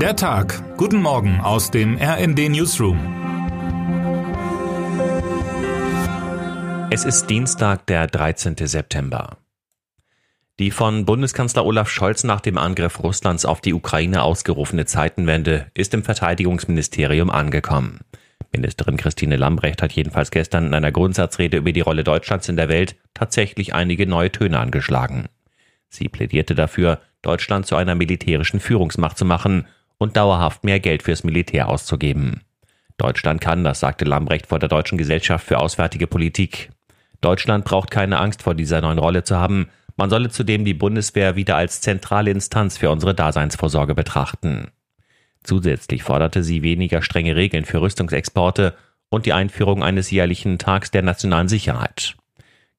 Der Tag. Guten Morgen aus dem RND Newsroom. Es ist Dienstag, der 13. September. Die von Bundeskanzler Olaf Scholz nach dem Angriff Russlands auf die Ukraine ausgerufene Zeitenwende ist im Verteidigungsministerium angekommen. Ministerin Christine Lambrecht hat jedenfalls gestern in einer Grundsatzrede über die Rolle Deutschlands in der Welt tatsächlich einige neue Töne angeschlagen. Sie plädierte dafür, Deutschland zu einer militärischen Führungsmacht zu machen und dauerhaft mehr Geld fürs Militär auszugeben. Deutschland kann, das sagte Lambrecht vor der Deutschen Gesellschaft für Auswärtige Politik. Deutschland braucht keine Angst vor dieser neuen Rolle zu haben. Man solle zudem die Bundeswehr wieder als zentrale Instanz für unsere Daseinsvorsorge betrachten. Zusätzlich forderte sie weniger strenge Regeln für Rüstungsexporte und die Einführung eines jährlichen Tags der nationalen Sicherheit.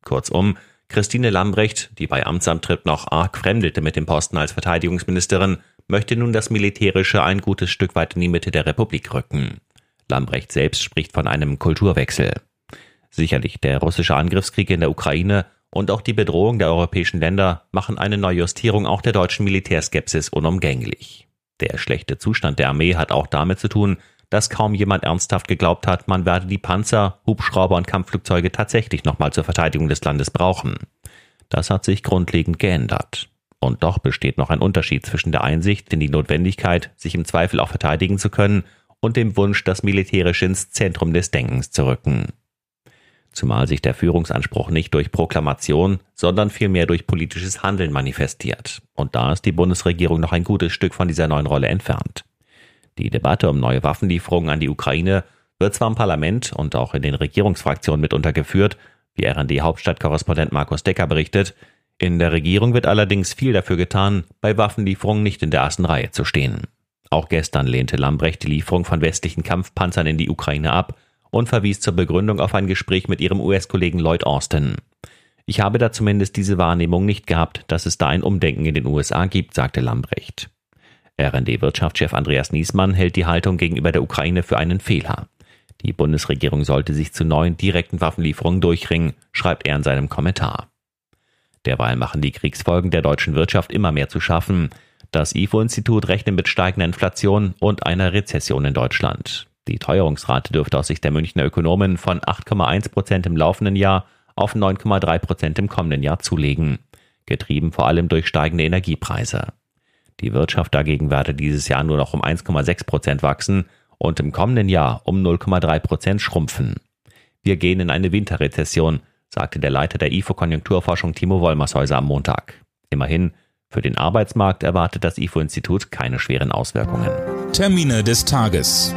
Kurzum, Christine Lambrecht, die bei Amtsantritt noch arg fremdelte mit dem Posten als Verteidigungsministerin, möchte nun das Militärische ein gutes Stück weit in die Mitte der Republik rücken. Lambrecht selbst spricht von einem Kulturwechsel. Sicherlich der russische Angriffskrieg in der Ukraine und auch die Bedrohung der europäischen Länder machen eine Neujustierung auch der deutschen Militärskepsis unumgänglich. Der schlechte Zustand der Armee hat auch damit zu tun, dass kaum jemand ernsthaft geglaubt hat, man werde die Panzer, Hubschrauber und Kampfflugzeuge tatsächlich nochmal zur Verteidigung des Landes brauchen. Das hat sich grundlegend geändert. Und doch besteht noch ein Unterschied zwischen der Einsicht in die Notwendigkeit, sich im Zweifel auch verteidigen zu können, und dem Wunsch, das Militärische ins Zentrum des Denkens zu rücken. Zumal sich der Führungsanspruch nicht durch Proklamation, sondern vielmehr durch politisches Handeln manifestiert. Und da ist die Bundesregierung noch ein gutes Stück von dieser neuen Rolle entfernt. Die Debatte um neue Waffenlieferungen an die Ukraine wird zwar im Parlament und auch in den Regierungsfraktionen mitunter geführt, wie RND-Hauptstadtkorrespondent Markus Decker berichtet, in der Regierung wird allerdings viel dafür getan, bei Waffenlieferungen nicht in der ersten Reihe zu stehen. Auch gestern lehnte Lambrecht die Lieferung von westlichen Kampfpanzern in die Ukraine ab und verwies zur Begründung auf ein Gespräch mit ihrem US-Kollegen Lloyd Austin. Ich habe da zumindest diese Wahrnehmung nicht gehabt, dass es da ein Umdenken in den USA gibt, sagte Lambrecht. RND-Wirtschaftschef Andreas Niesmann hält die Haltung gegenüber der Ukraine für einen Fehler. Die Bundesregierung sollte sich zu neuen direkten Waffenlieferungen durchringen, schreibt er in seinem Kommentar. Derweil machen die Kriegsfolgen der deutschen Wirtschaft immer mehr zu schaffen. Das IFO-Institut rechnet mit steigender Inflation und einer Rezession in Deutschland. Die Teuerungsrate dürfte aus Sicht der Münchner Ökonomen von 8,1 Prozent im laufenden Jahr auf 9,3 Prozent im kommenden Jahr zulegen, getrieben vor allem durch steigende Energiepreise. Die Wirtschaft dagegen werde dieses Jahr nur noch um 1,6 Prozent wachsen und im kommenden Jahr um 0,3 Prozent schrumpfen. Wir gehen in eine Winterrezession, sagte der Leiter der IFO Konjunkturforschung Timo Wollmershäuser am Montag. Immerhin, für den Arbeitsmarkt erwartet das IFO-Institut keine schweren Auswirkungen. Termine des Tages.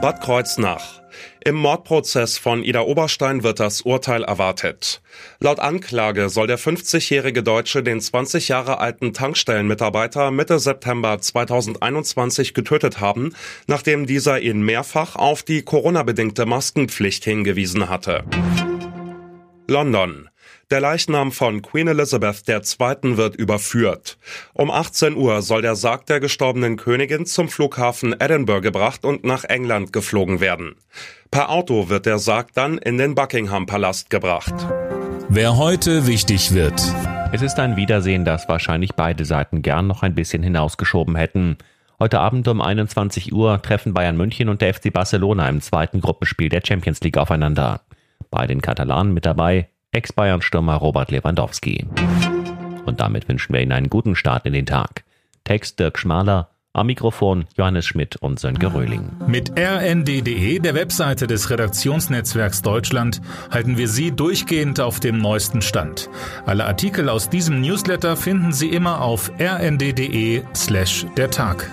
Bad Kreuznach. Im Mordprozess von Ida Oberstein wird das Urteil erwartet. Laut Anklage soll der 50-jährige Deutsche den 20 Jahre alten Tankstellenmitarbeiter Mitte September 2021 getötet haben, nachdem dieser ihn mehrfach auf die Corona-bedingte Maskenpflicht hingewiesen hatte. London. Der Leichnam von Queen Elizabeth II. wird überführt. Um 18 Uhr soll der Sarg der gestorbenen Königin zum Flughafen Edinburgh gebracht und nach England geflogen werden. Per Auto wird der Sarg dann in den Buckingham Palast gebracht. Wer heute wichtig wird. Es ist ein Wiedersehen, das wahrscheinlich beide Seiten gern noch ein bisschen hinausgeschoben hätten. Heute Abend um 21 Uhr treffen Bayern München und der FC Barcelona im zweiten Gruppenspiel der Champions League aufeinander. Bei den Katalanen mit dabei Ex-Bayern-Stürmer Robert Lewandowski. Und damit wünschen wir Ihnen einen guten Start in den Tag. Text Dirk Schmaler, am Mikrofon Johannes Schmidt und Sönke Röhling. Mit rnd.de, der Webseite des Redaktionsnetzwerks Deutschland, halten wir Sie durchgehend auf dem neuesten Stand. Alle Artikel aus diesem Newsletter finden Sie immer auf rnd.de slash der Tag.